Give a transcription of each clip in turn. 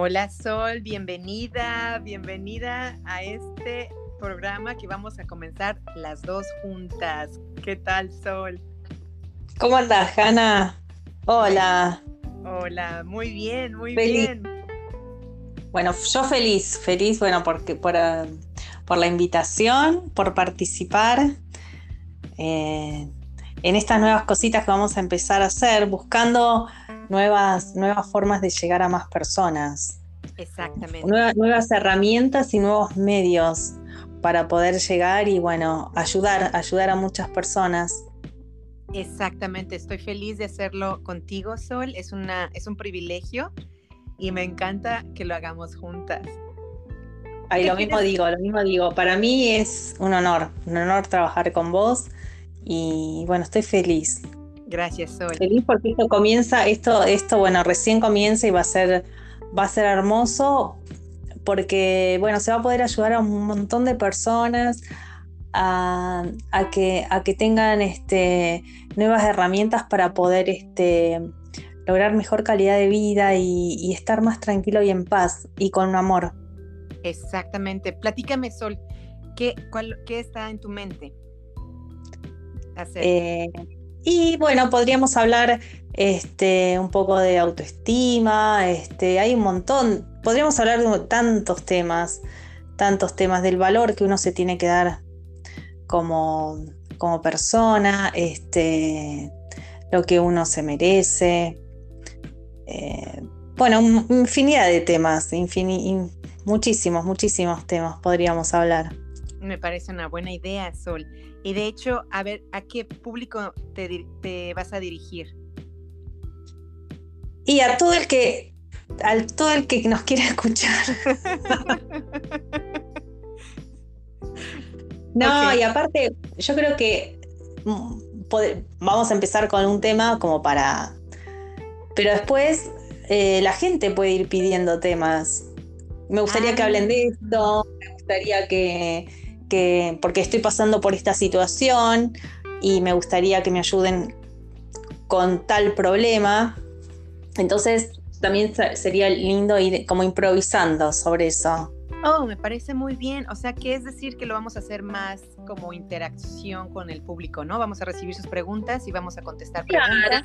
Hola Sol, bienvenida, bienvenida a este programa que vamos a comenzar las dos juntas. ¿Qué tal Sol? ¿Cómo andas, Hanna? Hola. Hola, muy bien, muy bien. Bueno, yo feliz, feliz, bueno, porque por, ah, por la invitación, por participar eh, en estas nuevas cositas que vamos a empezar a hacer, buscando nuevas, nuevas formas de llegar a más personas. Exactamente. nuevas herramientas y nuevos medios para poder llegar y bueno, ayudar, ayudar a muchas personas. Exactamente, estoy feliz de hacerlo contigo, Sol. Es, una, es un privilegio y me encanta que lo hagamos juntas. Ay, lo mismo digo, lo mismo digo. Para mí es un honor, un honor trabajar con vos y bueno, estoy feliz. Gracias, Sol. Feliz porque esto comienza, esto, esto, bueno, recién comienza y va a ser, va a ser hermoso porque, bueno, se va a poder ayudar a un montón de personas a, que, a que tengan este, nuevas herramientas para poder este, lograr mejor calidad de vida y, estar más tranquilo y en paz y con amor. Exactamente. Platícame, Sol, ¿qué, qué está en tu mente? Eh, y bueno, podríamos hablar este, un poco de autoestima, este, hay un montón, podríamos hablar de tantos temas, tantos temas del valor que uno se tiene que dar como, como persona, este, lo que uno se merece. Eh, bueno, infinidad de temas, muchísimos, muchísimos temas podríamos hablar. Me parece una buena idea, Sol. Y de hecho, a ver, ¿a qué público te, te vas a dirigir? Y a todo el que, a todo el que nos quiera escuchar. no, y aparte, yo creo que mm, vamos a empezar con un tema como para. Pero después eh, la gente puede ir pidiendo temas. Me gustaría que hablen de ah. esto, me gustaría que, que, porque estoy pasando por esta situación y me gustaría que me ayuden con tal problema. Entonces también sería lindo ir como improvisando sobre eso. Oh, me parece muy bien. O sea, que es decir que lo vamos a hacer más como interacción con el público, ¿no? Vamos a recibir sus preguntas y vamos a contestar preguntas.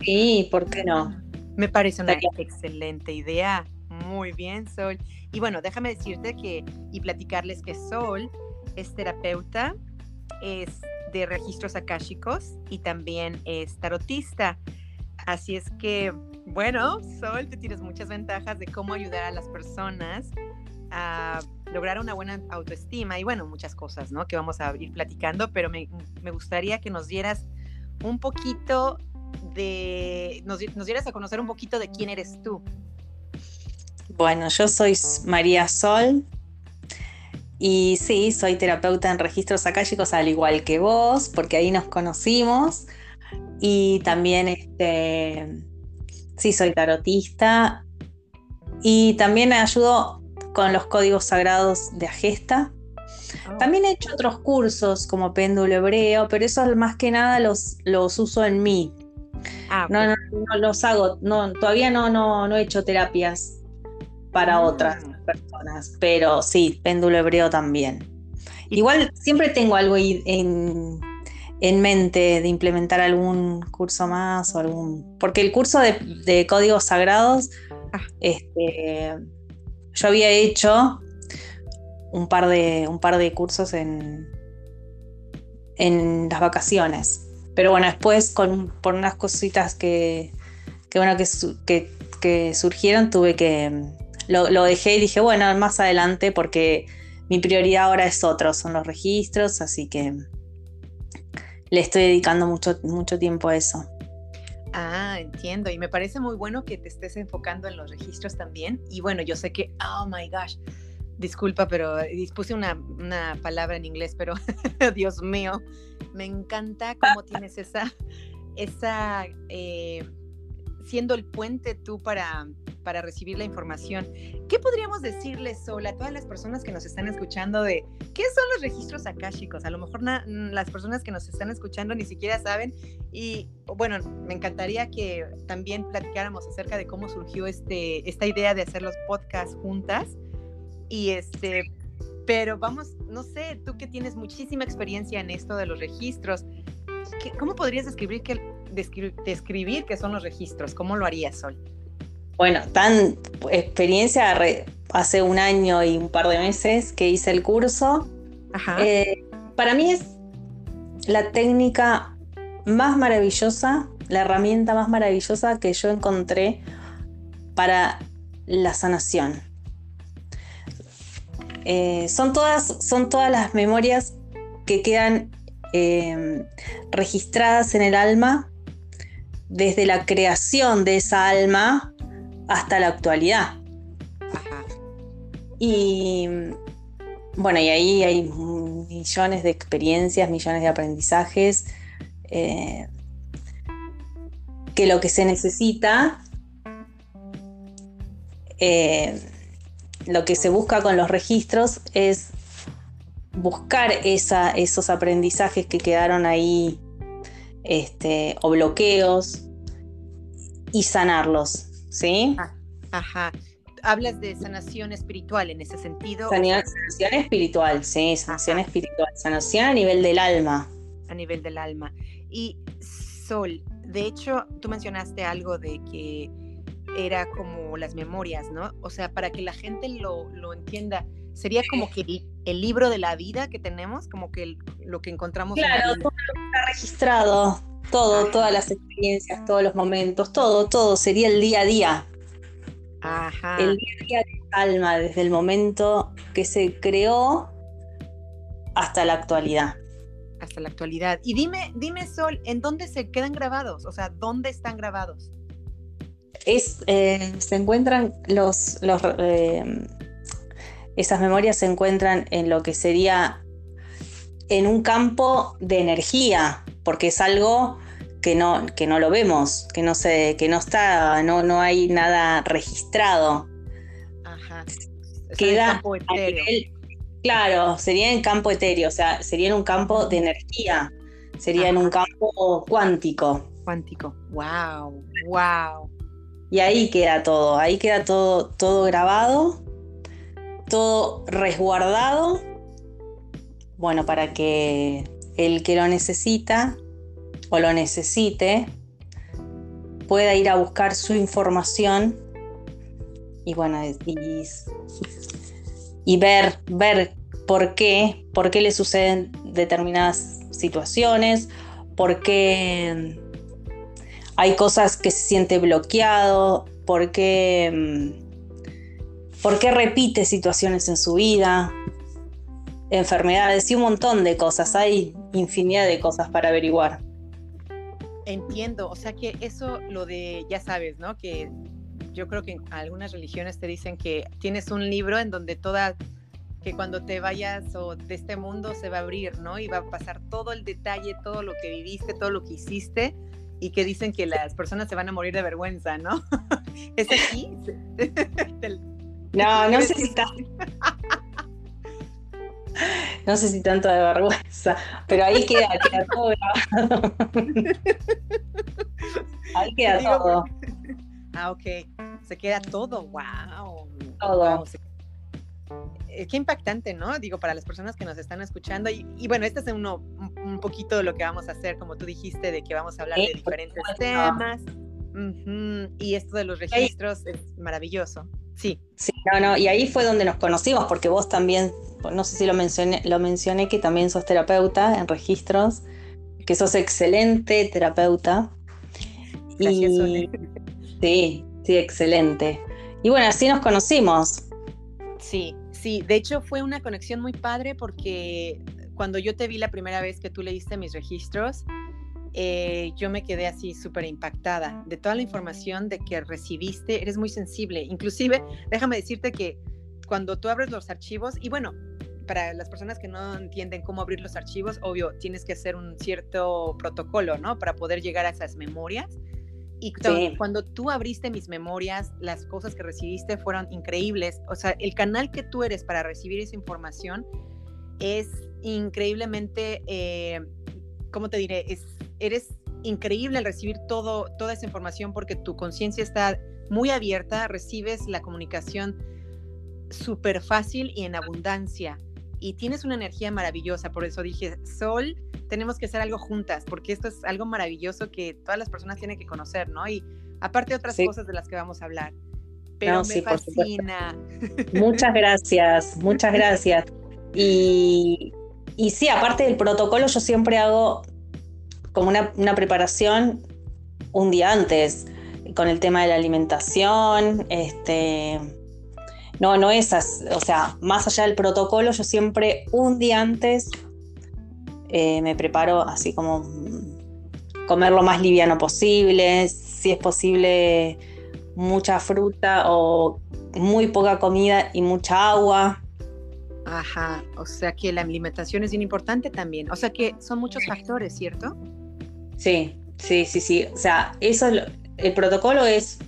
Sí, ¿por qué no? Me parece una excelente idea. Muy bien, Sol. Y bueno, déjame decirte que y platicarles que Sol es terapeuta, es de registros akáshicos y también es tarotista. Así es que, bueno, Sol, te tienes muchas ventajas de cómo ayudar a las personas a lograr una buena autoestima y bueno, muchas cosas, ¿no? Que vamos a ir platicando, pero me, gustaría que nos dieras un poquito de, nos, nos dieras a conocer un poquito de quién eres tú. Bueno, yo soy María Sol, y sí, soy terapeuta en registros acálicos al igual que vos, porque ahí nos conocimos. Y también, este, sí, soy tarotista. Y también ayudo con los códigos sagrados de Agesta. Ah. También he hecho otros cursos como péndulo hebreo, pero eso más que nada los, los uso en mí. Ah, no, no, los hago, no, todavía no, no, no he hecho terapias para ah. otras personas, pero sí, péndulo hebreo también. Igual siempre tengo algo en, en mente de implementar algún curso más o algún. Porque el curso de, códigos sagrados, ah. este, yo había hecho un par de, un par de cursos en, en las vacaciones. Pero bueno, después con, por unas cositas que, que, bueno, que, que surgieron, tuve que, lo, dejé y dije, bueno, más adelante porque mi prioridad ahora es otro, son los registros, así que le estoy dedicando mucho, mucho tiempo a eso. Ah, entiendo. Y me parece muy bueno que te estés enfocando en los registros también. Y bueno, yo sé que, oh my gosh, disculpa, pero dispuse una, palabra en inglés, pero Dios mío, me encanta cómo tienes esa, esa, eh, siendo el puente tú para para recibir la información. ¿Qué podríamos decirle, Sol, a todas las personas que nos están escuchando de qué son los registros akáshicos? A lo mejor las personas que nos están escuchando ni siquiera saben y bueno, me encantaría que también platicáramos acerca de cómo surgió este, esta idea de hacer los podcasts juntas y este, pero vamos, no sé, tú que tienes muchísima experiencia en esto de los registros, ¿cómo podrías describir que, describir, qué son los registros? ¿Cómo lo harías, Sol? Bueno, tan experiencia hace un año y un par de meses que hice el curso. Eh, para mí es la técnica más maravillosa, la herramienta más maravillosa que yo encontré para la sanación. Eh, son, todas, son todas las memorias que quedan em, registradas en el alma desde la creación de esa alma hasta la actualidad. Y bueno, y ahí hay millones de experiencias, millones de aprendizajes, eh, que lo que se necesita eh, lo que se busca con los registros es buscar esos aprendizajes que quedaron ahí este, o bloqueos y sanarlos, ¿sí? Ah, ajá. Hablas de sanación espiritual en ese sentido. Sanación, espiritual, sí, sanación espiritual, sanación a nivel del alma. A nivel del alma. Y Sol, de hecho, tú mencionaste algo de que era como las memorias, ¿no? O sea, para que la gente lo, entienda, sería como que el, libro de la vida que tenemos, como que lo que encontramos. Claro, todo lo que está registrado, todo, todas las experiencias, todos los momentos, todo, todo, sería el día a día. Ajá. El día a día de alma, desde el momento que se creó hasta la actualidad. Hasta la actualidad. Y dime, dime, Sol, ¿en dónde se quedan grabados? O sea, ¿dónde están grabados? Eh, se encuentran los, eh, esas memorias se encuentran en lo que sería en un campo de energía, porque es algo que no, que no lo vemos, que no se, que no está, no, no hay nada registrado. Ajá. Queda claro, sería en campo etéreo, o sea, sería en un campo de energía, sería en un campo cuántico. Cuántico. Wow, wow. Y ahí queda todo, ahí queda todo, todo grabado, todo resguardado, bueno, para que el que lo necesita o lo necesite pueda ir a buscar su información y bueno, y, ver, ver por qué, por qué le suceden determinadas situaciones, por qué hay cosas que se siente bloqueado, por qué, mm, por qué repite situaciones en su vida, enfermedades y un montón de cosas. Hay infinidad de cosas para averiguar. Entiendo, o sea que eso, lo de, ya sabes, ¿no? Que yo creo que en algunas religiones te dicen que tienes un libro en donde toda, que cuando te vayas o de este mundo se va a abrir, ¿no? Y va a pasar todo el detalle, todo lo que viviste, todo lo que hiciste, y que dicen que las personas se van a morir de vergüenza, ¿no? ¿Es así? no, no sé si No sé si tanto de vergüenza, pero ahí queda, queda todo grabado. Ahí queda todo. Ah, ok. Se queda todo. Wow. Todo. Eh, qué impactante, ¿no? Digo, para las personas que nos están escuchando. Y, bueno, este es uno, un, poquito de lo que vamos a hacer, como tú dijiste, de que vamos a hablar de diferentes temas. Y esto de los registros es maravilloso. Sí. Sí, no, no. Y ahí fue donde nos conocimos, porque vos también, no sé si lo mencioné, lo mencioné que también sos terapeuta en registros, que sos excelente terapeuta. Gracias, y, sí, sí, excelente. Y bueno, así nos conocimos. Sí, Sí, de hecho fue una conexión muy padre porque cuando yo te vi la primera vez que tú leíste mis registros, eh, yo me quedé así súper impactada de toda la información de que recibiste. Eres muy sensible. Inclusive, déjame decirte que cuando tú abres los archivos, y bueno, para las personas que no entienden cómo abrir los archivos, obvio, tienes que hacer un cierto protocolo, ¿no? Para poder llegar a esas memorias. Y cuando tú abriste mis memorias, las cosas que recibiste fueron increíbles. O sea, el canal que tú eres para recibir esa información es increíblemente, eh, ¿cómo te diré? Es, eres increíble al recibir todo, toda esa información porque tu conciencia está muy abierta, recibes la comunicación súper fácil y en abundancia. Y tienes una energía maravillosa, por eso dije, Sol, tenemos que hacer algo juntas, porque esto es algo maravilloso que todas las personas tienen que conocer, ¿no? Y aparte otras cosas de las que vamos a hablar. Pero me fascina. Muchas gracias, muchas gracias. Y, y sí, aparte del protocolo, yo siempre hago como una, preparación un día antes con el tema de la alimentación, este, no, no es, o sea, más allá del protocolo, yo siempre un día antes eh, me preparo así como comer lo más liviano posible, si es posible mucha fruta o muy poca comida y mucha agua. Ajá, o sea que la alimentación es bien importante también, o sea que son muchos factores, ¿cierto? Sí, sí, sí, sí, o sea, eso, el protocolo es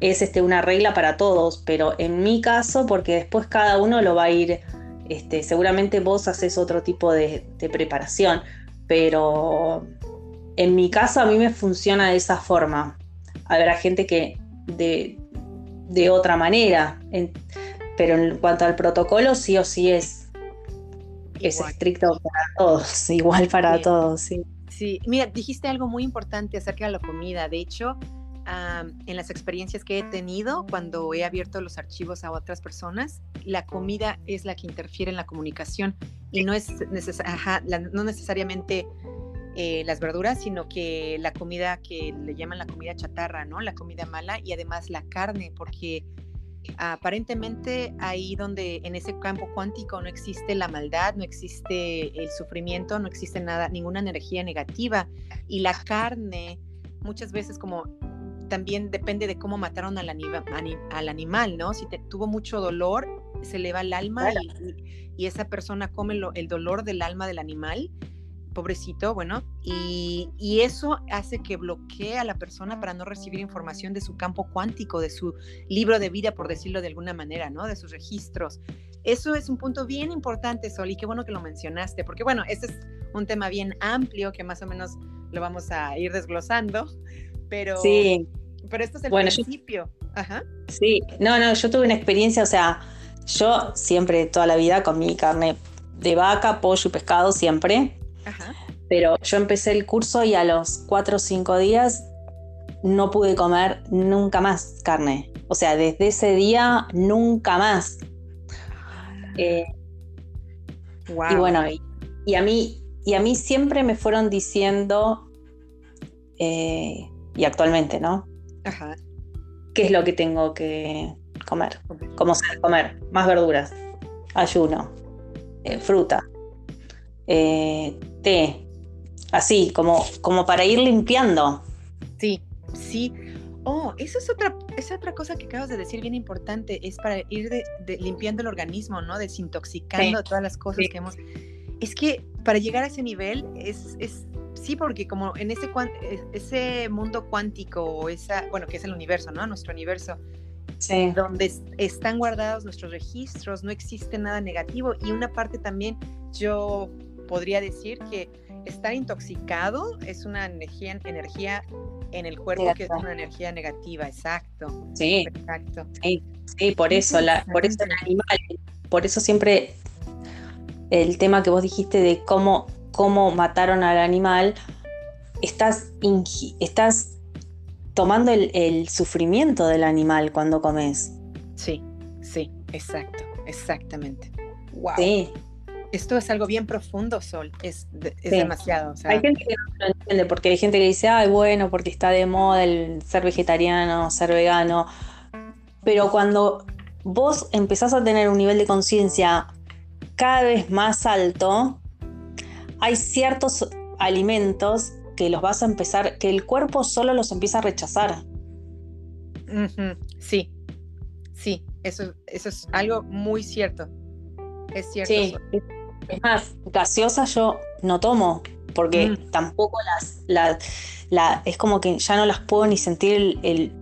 es este, una regla para todos, pero en mi caso, porque después cada uno lo va a ir, este, seguramente vos haces otro tipo de, preparación, pero en mi caso a mí me funciona de esa forma. Habrá gente que de, de otra manera, pero en cuanto al protocolo sí o sí es, es estricto para todos, igual para todos, sí. Sí, mira, dijiste algo muy importante acerca de la comida. De hecho, en las experiencias que he tenido cuando he abierto los archivos a otras personas, la comida es la que interfiere en la comunicación y no es no necesariamente eh, las verduras, sino que la comida que le llaman la comida chatarra, ¿no? La comida mala y además la carne, porque aparentemente ahí donde en ese campo cuántico no existe la maldad, no existe el sufrimiento, no existe nada, ninguna energía negativa. Y la carne muchas veces como también depende de cómo mataron al, al animal, ¿no? Si te, tuvo mucho dolor, se eleva el alma y, esa persona come el dolor del alma del animal, pobrecito, bueno, y, y, eso hace que bloquee a la persona para no recibir información de su campo cuántico, de su libro de vida, por decirlo de alguna manera, ¿no? De sus registros. Eso es un punto bien importante, Sol, y qué bueno que lo mencionaste, porque bueno, este es un tema bien amplio que más o menos lo vamos a ir desglosando, pero, sí. pero esto es el principio. Ajá. Sí, no, no, yo tuve una experiencia, o sea, yo siempre, toda la vida, comí carne de vaca, pollo y pescado, siempre. Ajá. Pero yo empecé el curso y a los cuatro o cinco días no pude comer nunca más carne. O sea, desde ese día nunca más. Eh, y bueno, y, a mí, y a mí siempre me fueron diciendo eh, y actualmente, ¿no? Ajá. ¿Qué es lo que tengo que comer? ¿Cómo comer? Más verduras, ayuno, eh, fruta, eh, té, así, como, como para ir limpiando. Sí, sí. Oh, eso es otra, es otra cosa que acabas de decir bien importante, es para ir limpiando el organismo, ¿no? Desintoxicando todas las cosas que hemos... Es que para llegar a ese nivel es, es Sí, porque como en ese, e, ese mundo cuántico, esa, bueno, que es el universo, ¿no? Nuestro universo, donde están guardados nuestros registros, no existe nada negativo. Y una parte también, yo podría decir que estar intoxicado es una energía, energía en el cuerpo que es una energía negativa, exacto. Sí, exacto. Sí, sí por eso, la, por eso el animal, por eso siempre el tema que vos dijiste de cómo cómo mataron al animal, estás, estás tomando el, sufrimiento del animal cuando comes. Sí, sí, exacto, exactamente. Wow. Sí. Esto es algo bien profundo, Sol. Es, demasiado. Hay gente que no lo entiende, porque hay gente que dice, ay, bueno, porque está de moda el ser vegetariano, ser vegano. Pero cuando vos empezás a tener un nivel de conciencia cada vez más alto, hay ciertos alimentos que los vas a empezar, que el cuerpo solo los empieza a rechazar. Sí, sí, eso, eso es algo muy cierto. Es cierto. Sí. Es más, gaseosa yo no tomo. porque Mm. tampoco las, la- la- es como que ya no las puedo ni sentir el, el-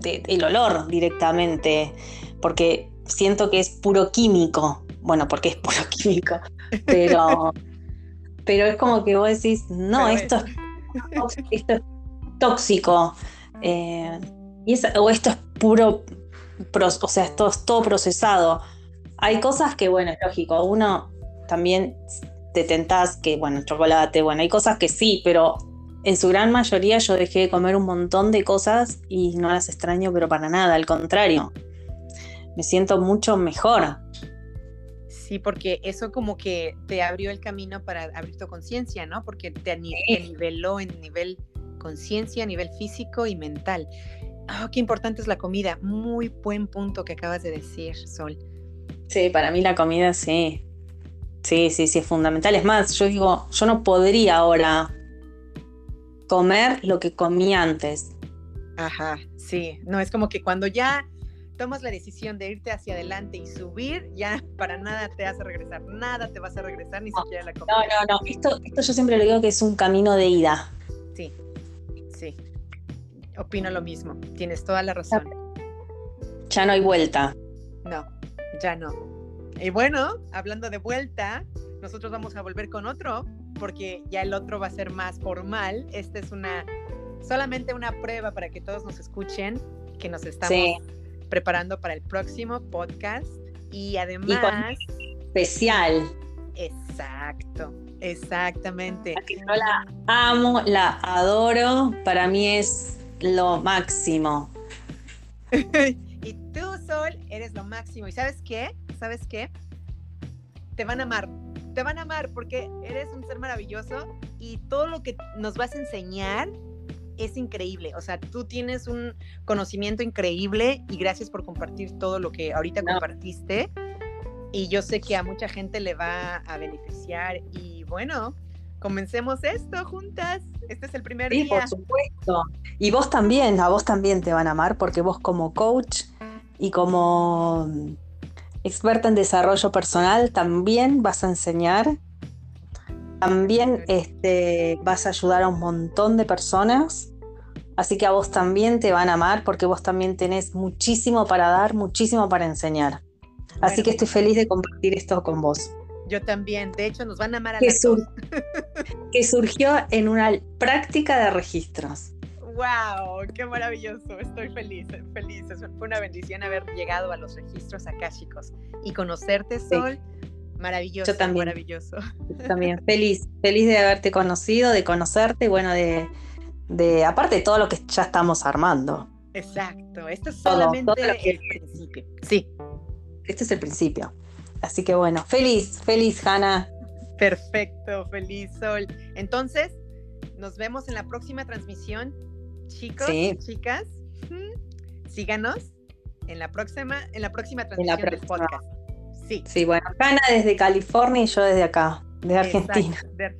de- el olor directamente, porque siento que es puro químico. Bueno, porque es puro químico, pero, pero es como que vos decís, no, esto es, esto es tóxico. eh, y es- o esto es puro, o sea, esto es todo procesado. Hay cosas que, bueno, es lógico, uno también te tentás que, bueno, chocolate, bueno, hay cosas que sí, pero en su gran mayoría yo dejé de comer un montón de cosas y no las extraño, pero para nada, al contrario, me siento mucho mejor. Sí, porque eso como que te abrió el camino para abrir tu conciencia, ¿no? Porque te, ani- Sí. te niveló en nivel conciencia, a nivel físico y mental. Ah, qué importante es la comida. Muy buen punto que acabas de decir, Sol. Sí, para mí la comida sí. Sí, sí, sí, es fundamental. Es más, yo digo, yo no podría ahora comer lo que comí antes. Ajá, sí. No, es como que cuando ya tomas la decisión de irte hacia adelante y subir, ya para nada te hace regresar. Nada te vas a regresar, ni No, siquiera la No, comida. no, no. Esto, esto yo siempre lo digo que es un camino de ida. Sí, sí. Opino lo mismo. Tienes toda la razón. Ya no hay vuelta. No, ya no. Y bueno, hablando de vuelta, nosotros vamos a volver con otro, porque ya el otro va a ser más formal. Esta es una, solamente una prueba para que todos nos escuchen, que nos estamos Sí. preparando para el próximo podcast. Y además, Especial. exacto, exactamente. Yo la amo, la adoro. Para mí es lo máximo. y tú, Sol, eres lo máximo. ¿Y sabes qué? ¿Sabes qué? Te van a amar. Te van a amar porque eres un ser maravilloso y todo lo que nos vas a enseñar es increíble. O sea, tú tienes un conocimiento increíble y gracias por compartir todo lo que ahorita No. compartiste. Y yo sé que a mucha gente le va a beneficiar. Y bueno, comencemos esto juntas. Este es el primer Sí, día. por supuesto. Y vos también, a vos también te van a amar porque vos como coach y como experta en desarrollo personal también vas a enseñar, también este, vas a ayudar a un montón de personas, así que a vos también te van a amar porque vos también tenés muchísimo para dar, muchísimo para enseñar. Así Bueno. que estoy feliz de compartir esto con vos. Yo también. De hecho, nos van a amar a Que, sur- que surgió en una práctica de registros. ¡Wow! ¡Qué maravilloso! Estoy feliz, feliz. Es- Fue una bendición haber llegado a los registros akáshicos y conocerte, Sol. Maravilloso, Yo también. maravilloso. También feliz, feliz de haberte conocido, de conocerte, y bueno, de, de aparte de todo lo que ya estamos armando. Exacto. Esto es solamente todo lo que- el principio. Sí, Este es el principio. Así que bueno, feliz, feliz, Hanna. perfecto, feliz, Sol. Entonces, nos vemos en la próxima transmisión, chicos, Sí. chicas. Síganos en la próxima, en la próxima la transmisión del podcast. Sí. Sí, bueno, Hanna desde California y yo desde acá, de Argentina. De,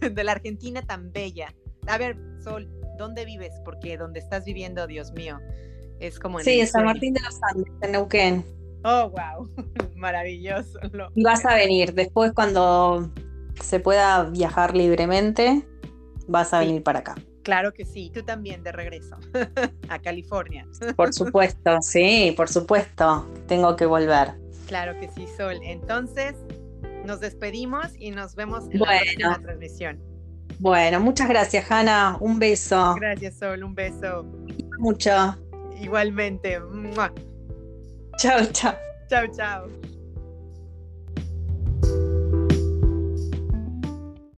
de la Argentina tan bella. A ver, Sol, ¿dónde vives? Porque donde estás viviendo, Dios mío, es como en Sí, en San. Martín de los Andes, en Neuquén. Oh, wow, maravilloso. lo- Y vas a venir, después cuando se pueda viajar libremente, vas a Sí. venir para acá. Claro que sí, tú también de regreso a California. Por supuesto, sí, por supuesto, tengo que volver. Claro que sí, Sol. Entonces, nos despedimos y nos vemos en la Bueno. próxima transmisión. Bueno, muchas gracias, Hanna. Un beso. Gracias, Sol. Un beso. Mucho. Igualmente. Chao, chao. Chao, chao.